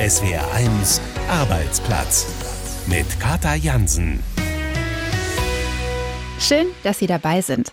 SWR1 Arbeitsplatz mit Kata Jansen. Schön, dass Sie dabei sind.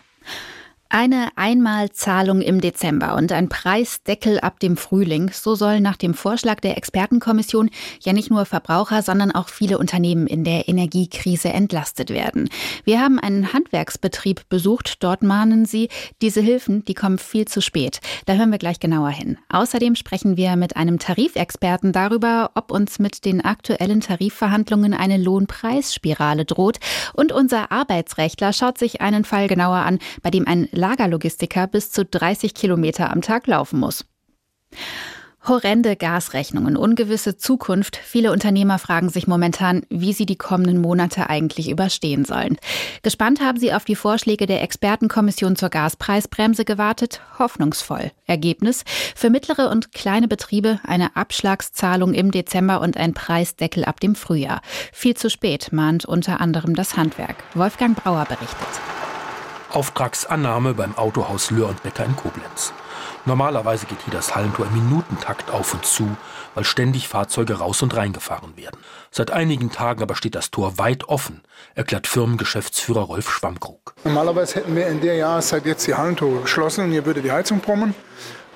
Eine Einmalzahlung im Dezember und ein Preisdeckel ab dem Frühling. So sollen nach dem Vorschlag der Expertenkommission ja nicht nur Verbraucher, sondern auch viele Unternehmen in der Energiekrise entlastet werden. Wir haben einen Handwerksbetrieb besucht. Dort mahnen sie, diese Hilfen, die kommen viel zu spät. Da hören wir gleich genauer hin. Außerdem sprechen wir mit einem Tarifexperten darüber, ob uns mit den aktuellen Tarifverhandlungen eine Lohnpreisspirale droht. Und unser Arbeitsrechtler schaut sich einen Fall genauer an, bei dem ein Lagerlogistiker bis zu 30 Kilometer am Tag laufen muss. Horrende Gasrechnungen, ungewisse Zukunft. Viele Unternehmer fragen sich momentan, wie sie die kommenden Monate eigentlich überstehen sollen. Gespannt haben sie auf die Vorschläge der Expertenkommission zur Gaspreisbremse gewartet. Hoffnungsvoll. Ergebnis? Für mittlere und kleine Betriebe eine Abschlagszahlung im Dezember und ein Preisdeckel ab dem Frühjahr. Viel zu spät, mahnt unter anderem das Handwerk. Wolfgang Brauer berichtet. Auftragsannahme beim Autohaus Löhr und Becker in Koblenz. Normalerweise geht hier das Hallentor im Minutentakt auf und zu, weil ständig Fahrzeuge raus und reingefahren werden. Seit einigen Tagen aber steht das Tor weit offen, erklärt Firmengeschäftsführer Rolf Schwammkrug. Normalerweise hätten wir in der Jahreszeit jetzt die Hallentore geschlossen und hier würde die Heizung brummen.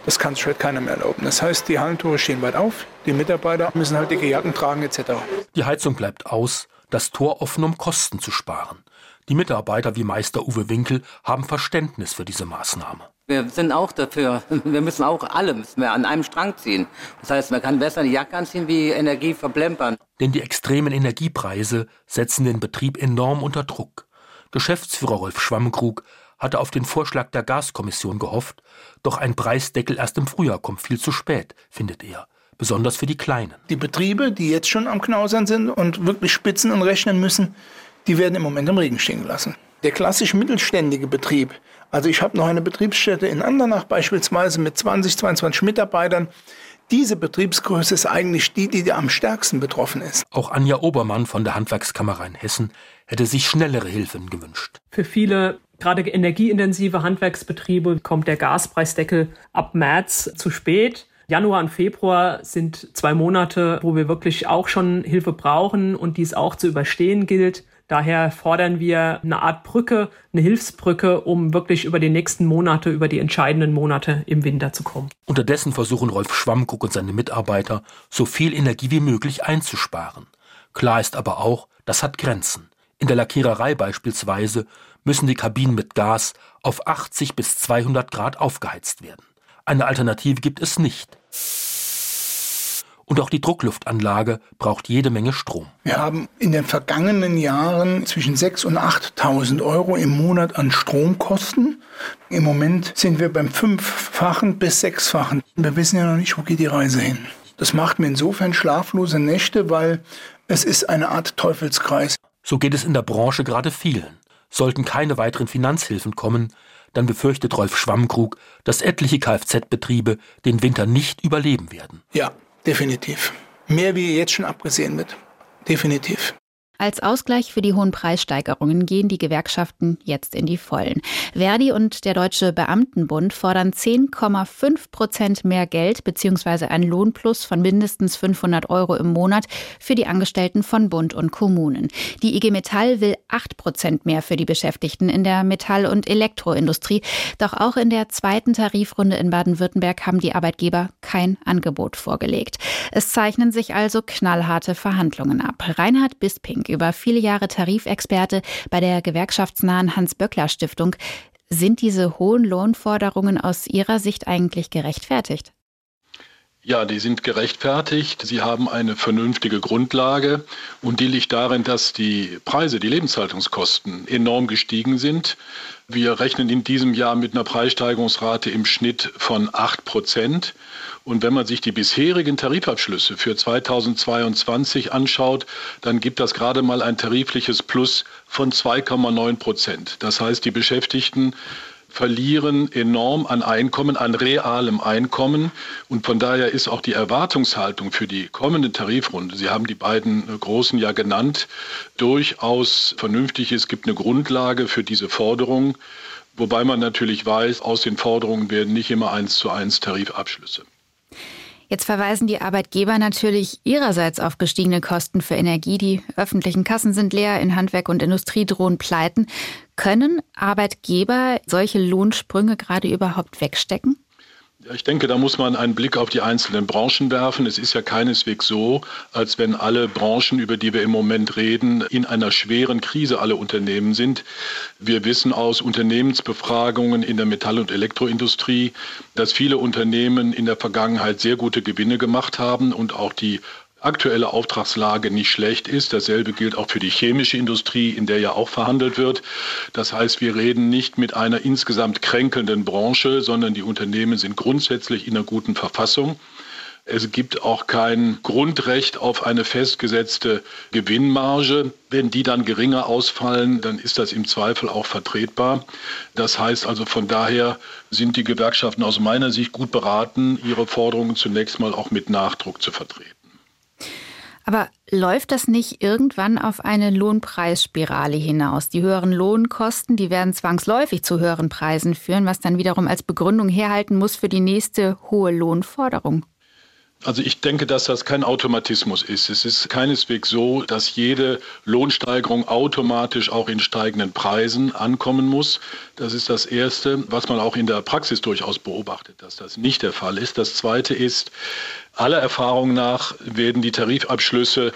Das kann sich halt keiner mehr erlauben. Das heißt, die Hallentore stehen weit auf, die Mitarbeiter müssen halt dicke Jacken tragen etc. Die Heizung bleibt aus, das Tor offen, um Kosten zu sparen. Die Mitarbeiter wie Meister Uwe Winkel haben Verständnis für diese Maßnahme. Wir sind auch dafür, wir müssen auch alle müssen wir an einem Strang ziehen. Das heißt, man kann besser die Jacke anziehen, wie Energie verplempern. Denn die extremen Energiepreise setzen den Betrieb enorm unter Druck. Geschäftsführer Rolf Schwammkrug hatte auf den Vorschlag der Gaskommission gehofft, doch ein Preisdeckel erst im Frühjahr kommt viel zu spät, findet er besonders für die Kleinen. Die Betriebe, die jetzt schon am Knausern sind und wirklich spitzen und rechnen müssen, die werden im Moment im Regen stehen gelassen. Der klassisch mittelständige Betrieb, also ich habe noch eine Betriebsstätte in Andernach beispielsweise mit 20, 22 Mitarbeitern, diese Betriebsgröße ist eigentlich die, die am stärksten betroffen ist. Auch Anja Obermann von der Handwerkskammer in Hessen hätte sich schnellere Hilfen gewünscht. Für viele gerade energieintensive Handwerksbetriebe kommt der Gaspreisdeckel ab März zu spät. Januar und Februar sind zwei Monate, wo wir wirklich auch schon Hilfe brauchen und dies auch zu überstehen gilt. Daher fordern wir eine Art Brücke, eine Hilfsbrücke, um wirklich über die nächsten Monate, über die entscheidenden Monate im Winter zu kommen. Unterdessen versuchen Rolf Schwammguck und seine Mitarbeiter, so viel Energie wie möglich einzusparen. Klar ist aber auch, das hat Grenzen. In der Lackiererei beispielsweise müssen die Kabinen mit Gas auf 80 bis 200 Grad aufgeheizt werden. Eine Alternative gibt es nicht. Und auch die Druckluftanlage braucht jede Menge Strom. Wir haben in den vergangenen Jahren zwischen 6.000 und 8.000 Euro im Monat an Stromkosten. Im Moment sind wir beim fünffachen bis sechsfachen. Wir wissen ja noch nicht, wo geht die Reise hin. Das macht mir insofern schlaflose Nächte, weil es ist eine Art Teufelskreis. So geht es in der Branche gerade vielen. Sollten keine weiteren Finanzhilfen kommen, dann befürchtet Rolf Schwammkrug, dass etliche Kfz-Betriebe den Winter nicht überleben werden. Ja, Definitiv. Mehr wie jetzt schon abgesehen wird. Definitiv. Als Ausgleich für die hohen Preissteigerungen gehen die Gewerkschaften jetzt in die Vollen. Verdi und der Deutsche Beamtenbund fordern 10,5 Prozent mehr Geld bzw. ein Lohnplus von mindestens 500 Euro im Monat für die Angestellten von Bund und Kommunen. Die IG Metall will 8 Prozent mehr für die Beschäftigten in der Metall- und Elektroindustrie. Doch auch in der zweiten Tarifrunde in Baden-Württemberg haben die Arbeitgeber kein Angebot vorgelegt. Es zeichnen sich also knallharte Verhandlungen ab. Reinhard Bisping über viele Jahre Tarifexperte bei der gewerkschaftsnahen Hans-Böckler-Stiftung. Sind diese hohen Lohnforderungen aus Ihrer Sicht eigentlich gerechtfertigt? Ja, die sind gerechtfertigt. Sie haben eine vernünftige Grundlage und die liegt darin, dass die Preise, die Lebenshaltungskosten enorm gestiegen sind. Wir rechnen in diesem Jahr mit einer Preissteigerungsrate im Schnitt von 8 Prozent. Und wenn man sich die bisherigen Tarifabschlüsse für 2022 anschaut, dann gibt das gerade mal ein tarifliches Plus von 2,9 Prozent. Das heißt, die Beschäftigten verlieren enorm an Einkommen, an realem Einkommen. Und von daher ist auch die Erwartungshaltung für die kommende Tarifrunde, Sie haben die beiden großen ja genannt, durchaus vernünftig. Es gibt eine Grundlage für diese Forderung, wobei man natürlich weiß, aus den Forderungen werden nicht immer eins zu eins Tarifabschlüsse. Jetzt verweisen die Arbeitgeber natürlich ihrerseits auf gestiegene Kosten für Energie. Die öffentlichen Kassen sind leer, in Handwerk und Industrie drohen Pleiten. Können Arbeitgeber solche Lohnsprünge gerade überhaupt wegstecken? Ich denke, da muss man einen Blick auf die einzelnen Branchen werfen. Es ist ja keineswegs so, als wenn alle Branchen, über die wir im Moment reden, in einer schweren Krise alle Unternehmen sind. Wir wissen aus Unternehmensbefragungen in der Metall- und Elektroindustrie, dass viele Unternehmen in der Vergangenheit sehr gute Gewinne gemacht haben und auch die aktuelle Auftragslage nicht schlecht ist. Dasselbe gilt auch für die chemische Industrie, in der ja auch verhandelt wird. Das heißt, wir reden nicht mit einer insgesamt kränkelnden Branche, sondern die Unternehmen sind grundsätzlich in einer guten Verfassung. Es gibt auch kein Grundrecht auf eine festgesetzte Gewinnmarge. Wenn die dann geringer ausfallen, dann ist das im Zweifel auch vertretbar. Das heißt also von daher sind die Gewerkschaften aus meiner Sicht gut beraten, ihre Forderungen zunächst mal auch mit Nachdruck zu vertreten. Aber läuft das nicht irgendwann auf eine Lohnpreisspirale hinaus? Die höheren Lohnkosten, die werden zwangsläufig zu höheren Preisen führen, was dann wiederum als Begründung herhalten muss für die nächste hohe Lohnforderung. Also ich denke, dass das kein Automatismus ist. Es ist keineswegs so, dass jede Lohnsteigerung automatisch auch in steigenden Preisen ankommen muss. Das ist das Erste, was man auch in der Praxis durchaus beobachtet, dass das nicht der Fall ist. Das Zweite ist, aller Erfahrung nach werden die Tarifabschlüsse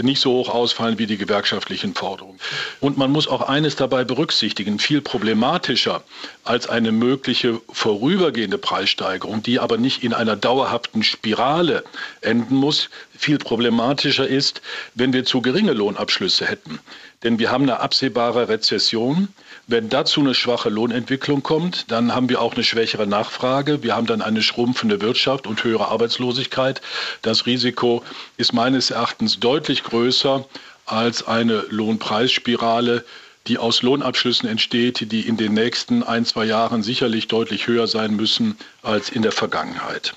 nicht so hoch ausfallen wie die gewerkschaftlichen Forderungen. Und man muss auch eines dabei berücksichtigen, viel problematischer als eine mögliche vorübergehende Preissteigerung, die aber nicht in einer dauerhaften Spirale enden muss, viel problematischer ist, wenn wir zu geringe Lohnabschlüsse hätten. Denn wir haben eine absehbare Rezession. Wenn dazu eine schwache Lohnentwicklung kommt, dann haben wir auch eine schwächere Nachfrage. Wir haben dann eine schrumpfende Wirtschaft und höhere Arbeitslosigkeit. Das Risiko ist meines Erachtens deutlich größer als eine Lohnpreisspirale, die aus Lohnabschlüssen entsteht, die in den nächsten ein, zwei Jahren sicherlich deutlich höher sein müssen als in der Vergangenheit.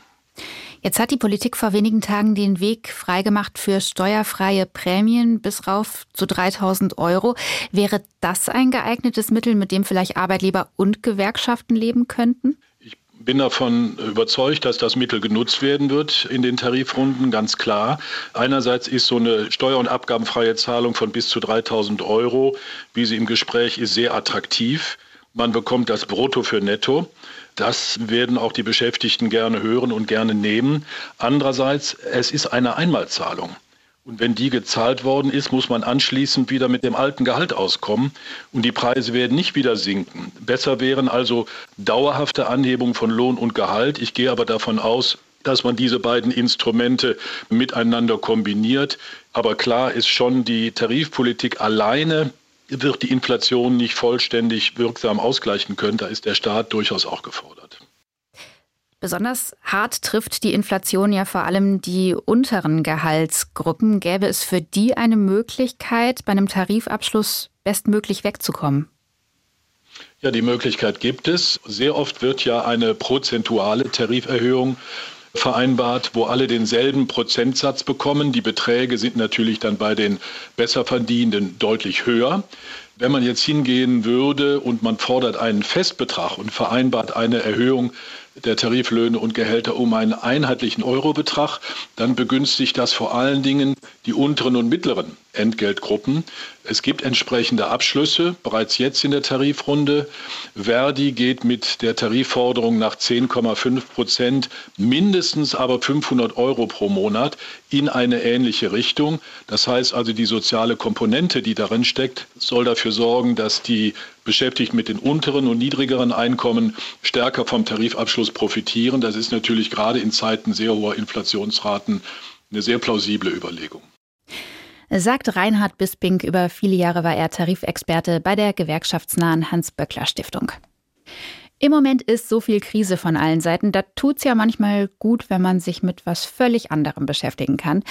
Jetzt hat die Politik vor wenigen Tagen den Weg freigemacht für steuerfreie Prämien bis rauf zu 3000 Euro. Wäre das ein geeignetes Mittel, mit dem vielleicht Arbeitgeber und Gewerkschaften leben könnten? Ich bin davon überzeugt, dass das Mittel genutzt werden wird in den Tarifrunden, ganz klar. Einerseits ist so eine steuer- und abgabenfreie Zahlung von bis zu 3000 Euro, wie sie im Gespräch ist, sehr attraktiv. Man bekommt das Brutto für Netto. Das werden auch die Beschäftigten gerne hören und gerne nehmen. Andererseits, es ist eine Einmalzahlung. Und wenn die gezahlt worden ist, muss man anschließend wieder mit dem alten Gehalt auskommen und die Preise werden nicht wieder sinken. Besser wären also dauerhafte Anhebungen von Lohn und Gehalt. Ich gehe aber davon aus, dass man diese beiden Instrumente miteinander kombiniert. Aber klar ist schon, die Tarifpolitik alleine wird die Inflation nicht vollständig wirksam ausgleichen können. Da ist der Staat durchaus auch gefordert. Besonders hart trifft die Inflation ja vor allem die unteren Gehaltsgruppen. Gäbe es für die eine Möglichkeit, bei einem Tarifabschluss bestmöglich wegzukommen? Ja, die Möglichkeit gibt es. Sehr oft wird ja eine prozentuale Tariferhöhung vereinbart, wo alle denselben Prozentsatz bekommen. Die Beträge sind natürlich dann bei den Besserverdienenden deutlich höher. Wenn man jetzt hingehen würde und man fordert einen Festbetrag und vereinbart eine Erhöhung der Tariflöhne und Gehälter um einen einheitlichen Eurobetrag, dann begünstigt das vor allen Dingen die unteren und mittleren Entgeltgruppen. Es gibt entsprechende Abschlüsse bereits jetzt in der Tarifrunde. Verdi geht mit der Tarifforderung nach 10,5 Prozent mindestens aber 500 Euro pro Monat in eine ähnliche Richtung. Das heißt also, die soziale Komponente, die darin steckt, soll dafür sorgen, dass die Beschäftigten mit den unteren und niedrigeren Einkommen stärker vom Tarifabschluss profitieren. Das ist natürlich gerade in Zeiten sehr hoher Inflationsraten eine sehr plausible Überlegung. Sagt Reinhard Bisping, über viele Jahre war er Tarifexperte bei der gewerkschaftsnahen Hans-Böckler-Stiftung. Im Moment ist so viel Krise von allen Seiten, da tut's ja manchmal gut, wenn man sich mit was völlig anderem beschäftigen kann.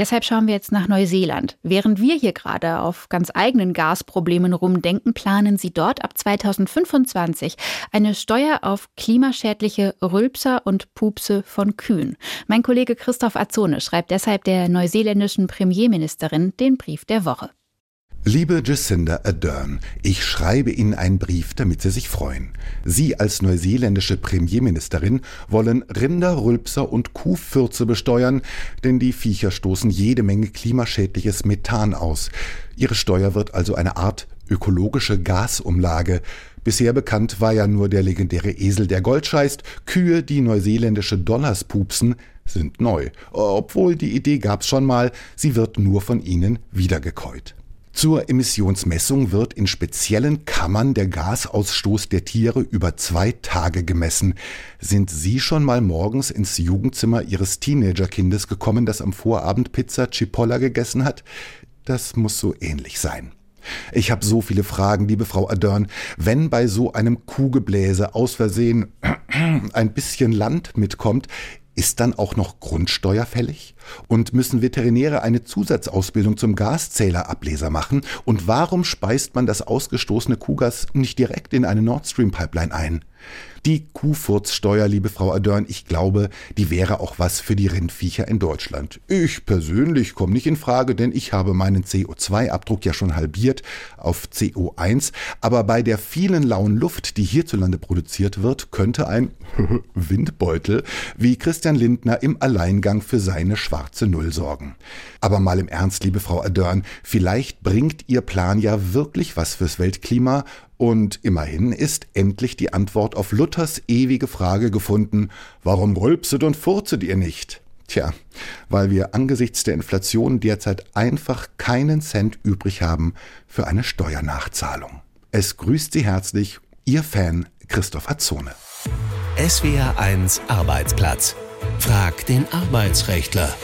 Deshalb schauen wir jetzt nach Neuseeland. Während wir hier gerade auf ganz eigenen Gasproblemen rumdenken, planen sie dort ab 2025 eine Steuer auf klimaschädliche Rülpser und Pupse von Kühen. Mein Kollege Christoph Azone schreibt deshalb der neuseeländischen Premierministerin den Brief der Woche. Liebe Jacinda Ardern, ich schreibe Ihnen einen Brief, damit Sie sich freuen. Sie als neuseeländische Premierministerin wollen Rinder, Rülpser und Kuhfürze besteuern, denn die Viecher stoßen jede Menge klimaschädliches Methan aus. Ihre Steuer wird also eine Art ökologische Gasumlage. Bisher bekannt war ja nur der legendäre Esel, der Gold scheißt. Kühe, die neuseeländische Dollars pupsen, sind neu. Obwohl die Idee gab's schon mal, sie wird nur von ihnen wiedergekäut. Zur Emissionsmessung wird in speziellen Kammern der Gasausstoß der Tiere über zwei Tage gemessen. Sind Sie schon mal morgens ins Jugendzimmer Ihres Teenagerkindes gekommen, das am Vorabend Pizza Cipolla gegessen hat? Das muss so ähnlich sein. Ich habe so viele Fragen, liebe Frau Adörn. Wenn bei so einem Kuhgebläse aus Versehen ein bisschen Land mitkommt, ist dann auch noch Grundsteuer fällig? Und müssen Veterinäre eine Zusatzausbildung zum Gaszählerableser machen? Und warum speist man das ausgestoßene Kuhgas nicht direkt in eine Nord Stream Pipeline ein? Die Kuhfurzsteuer, liebe Frau Adörn, ich glaube, die wäre auch was für die Rindviecher in Deutschland. Ich persönlich komme nicht in Frage, denn ich habe meinen CO2-Abdruck ja schon halbiert auf CO1. Aber bei der vielen lauen Luft, die hierzulande produziert wird, könnte ein Windbeutel wie Christian Lindner im Alleingang für seine schwarze Null sorgen. Aber mal im Ernst, liebe Frau Adörn, vielleicht bringt Ihr Plan ja wirklich was fürs Weltklima und immerhin ist endlich die Antwort auf Luthers ewige Frage gefunden, warum rülpset und furzet ihr nicht? Tja, weil wir angesichts der Inflation derzeit einfach keinen Cent übrig haben für eine Steuernachzahlung. Es grüßt Sie herzlich, Ihr Fan Christopher Zone. SWR 1 Arbeitsplatz. Frag den Arbeitsrechtler.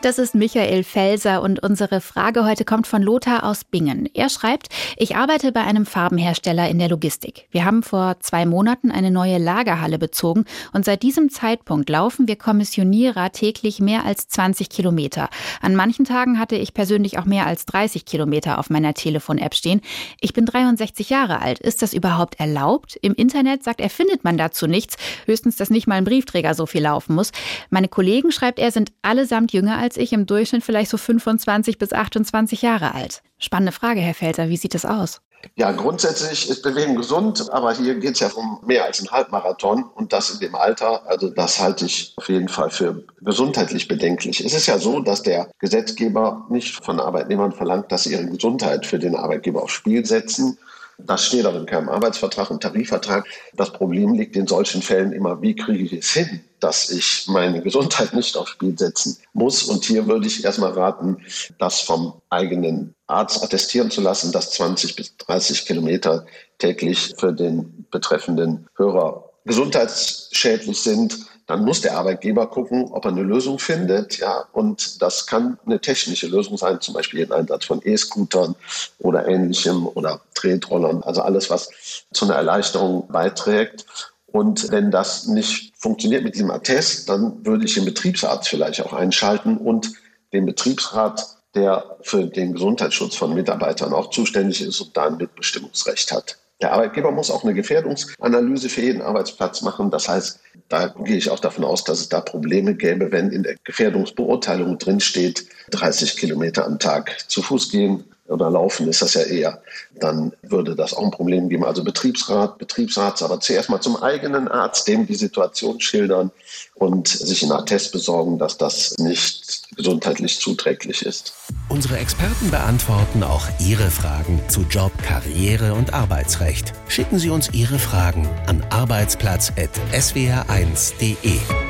Das ist Michael Felser und unsere Frage heute kommt von Lothar aus Bingen. Er schreibt, ich arbeite bei einem Farbenhersteller in der Logistik. Wir haben vor zwei Monaten eine neue Lagerhalle bezogen und seit diesem Zeitpunkt laufen wir Kommissionierer täglich mehr als 20 Kilometer. An manchen Tagen hatte ich persönlich auch mehr als 30 Kilometer auf meiner Telefon-App stehen. Ich bin 63 Jahre alt. Ist das überhaupt erlaubt? Im Internet sagt er, findet man dazu nichts. Höchstens, dass nicht mal ein Briefträger so viel laufen muss. Meine Kollegen, schreibt er, sind allesamt jünger als als ich, im Durchschnitt vielleicht so 25 bis 28 Jahre alt. Spannende Frage, Herr Felser, wie sieht es aus? Ja, grundsätzlich ist Bewegung gesund, aber hier geht es ja um mehr als einen Halbmarathon und das in dem Alter. Also das halte ich auf jeden Fall für gesundheitlich bedenklich. Es ist ja so, dass der Gesetzgeber nicht von Arbeitnehmern verlangt, dass sie ihre Gesundheit für den Arbeitgeber aufs Spiel setzen. Das steht auch in keinem Arbeitsvertrag und Tarifvertrag. Das Problem liegt in solchen Fällen immer, wie kriege ich es hin, dass ich meine Gesundheit nicht aufs Spiel setzen muss. Und hier würde ich erstmal raten, das vom eigenen Arzt attestieren zu lassen, dass 20 bis 30 Kilometer täglich für den betreffenden Hörer gesundheitsschädlich sind dann muss der Arbeitgeber gucken, ob er eine Lösung findet. Ja, und das kann eine technische Lösung sein, zum Beispiel den Einsatz von E-Scootern oder ähnlichem oder Tretrollern, also alles, was zu einer Erleichterung beiträgt. Und wenn das nicht funktioniert mit diesem Attest, dann würde ich den Betriebsarzt vielleicht auch einschalten und den Betriebsrat, der für den Gesundheitsschutz von Mitarbeitern auch zuständig ist und da ein Mitbestimmungsrecht hat. Der Arbeitgeber muss auch eine Gefährdungsanalyse für jeden Arbeitsplatz machen. Das heißt, da gehe ich auch davon aus, dass es da Probleme gäbe, wenn in der Gefährdungsbeurteilung drinsteht, 30 Kilometer am Tag zu Fuß gehen oder laufen ist das ja eher, dann würde das auch ein Problem geben. Also Betriebsrat, Betriebsarzt, aber zuerst mal zum eigenen Arzt, dem die Situation schildern und sich einen Attest besorgen, dass das nicht gesundheitlich zuträglich ist. Unsere Experten beantworten auch Ihre Fragen zu Job, Karriere und Arbeitsrecht. Schicken Sie uns Ihre Fragen an arbeitsplatz.swr1.de.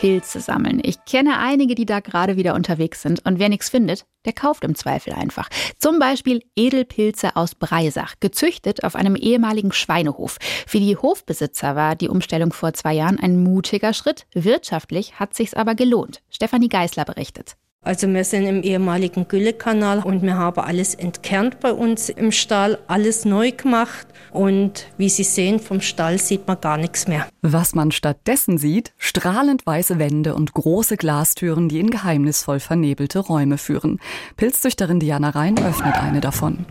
Pilze sammeln. Ich kenne einige, die da gerade wieder unterwegs sind. Und wer nichts findet, der kauft im Zweifel einfach. Zum Beispiel Edelpilze aus Breisach, gezüchtet auf einem ehemaligen Schweinehof. Für die Hofbesitzer war die Umstellung vor zwei Jahren ein mutiger Schritt. Wirtschaftlich hat sich's aber gelohnt. Stefanie Geisler berichtet. Also wir sind im ehemaligen Güllekanal und wir haben alles entkernt bei uns im Stall, alles neu gemacht und wie Sie sehen, vom Stall sieht man gar nichts mehr. Was man stattdessen sieht, strahlend weiße Wände und große Glastüren, die in geheimnisvoll vernebelte Räume führen. Pilzzüchterin Diana Rhein öffnet eine davon.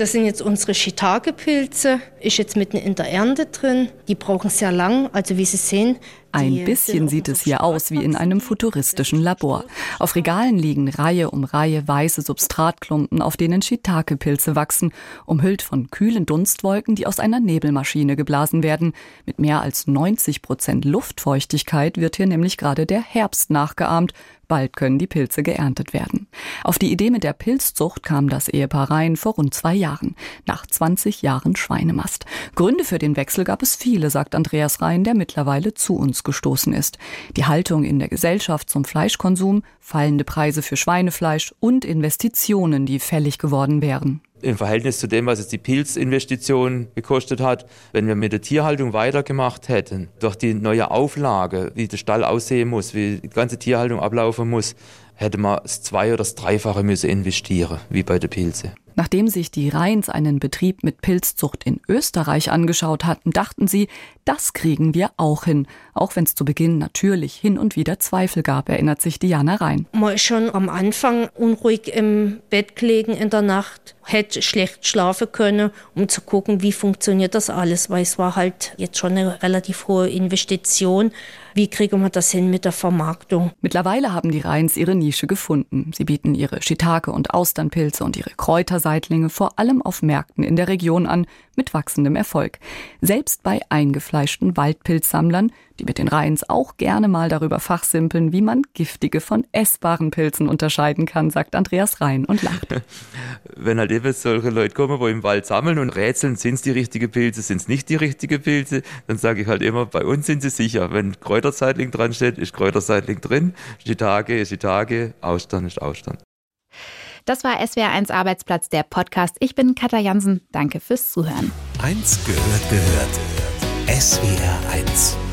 Das sind jetzt unsere Shiitake-Pilze, ist jetzt mitten in der Ernte drin. Die brauchen sehr lang, also wie Sie sehen, Ein bisschen sieht es hier aus wie in einem futuristischen Labor. Auf Regalen liegen Reihe um Reihe weiße Substratklumpen, auf denen Shiitake-Pilze wachsen, umhüllt von kühlen Dunstwolken, die aus einer Nebelmaschine geblasen werden. Mit mehr als 90 Prozent Luftfeuchtigkeit wird hier nämlich gerade der Herbst nachgeahmt, Bald können die Pilze geerntet werden. Auf die Idee mit der Pilzzucht kam das Ehepaar Rhein vor rund zwei Jahren, nach 20 Jahren Schweinemast. Gründe für den Wechsel gab es viele, sagt Andreas Rhein, der mittlerweile zu uns gestoßen ist. Die Haltung in der Gesellschaft zum Fleischkonsum, fallende Preise für Schweinefleisch und Investitionen, die fällig geworden wären im Verhältnis zu dem, was es die Pilzinvestition gekostet hat. Wenn wir mit der Tierhaltung weitergemacht hätten, durch die neue Auflage, wie der Stall aussehen muss, wie die ganze Tierhaltung ablaufen muss, hätte man das Zwei- oder das Dreifache müssen investieren, wie bei der Pilze. Nachdem sich die Rheins einen Betrieb mit Pilzzucht in Österreich angeschaut hatten, dachten sie, das kriegen wir auch hin. Auch wenn es zu Beginn natürlich hin und wieder Zweifel gab, erinnert sich Diana Rhein. Ist schon am Anfang unruhig im Bett gelegen in der Nacht, hätte schlecht schlafen können, um zu gucken, wie funktioniert das alles, weil es war halt jetzt schon eine relativ hohe Investition. Wie kriegen wir das hin mit der Vermarktung? Mittlerweile haben die Rheins ihre Nische gefunden. Sie bieten ihre Shiitake und Austernpilze und ihre Kräuterseitlinge vor allem auf Märkten in der Region an, mit wachsendem Erfolg. Selbst bei eingefleischten Waldpilzsammlern, die mit den Rheins auch gerne mal darüber fachsimpeln, wie man giftige von essbaren Pilzen unterscheiden kann, sagt Andreas Rhein und lacht. Wenn halt eben solche Leute kommen, wo im Wald sammeln und rätseln, sind es die richtigen Pilze, sind es nicht die richtigen Pilze, dann sage ich halt immer, bei uns sind sie sicher. Wenn Kräuterseitling dran steht, ist Kräuterseitling drin, Shiitake ist Shiitake, Austern ist Austern. Das war SWR1 Arbeitsplatz, der Podcast. Ich bin Katja Jansen. Danke fürs Zuhören. Eins gehört gehört. SWR1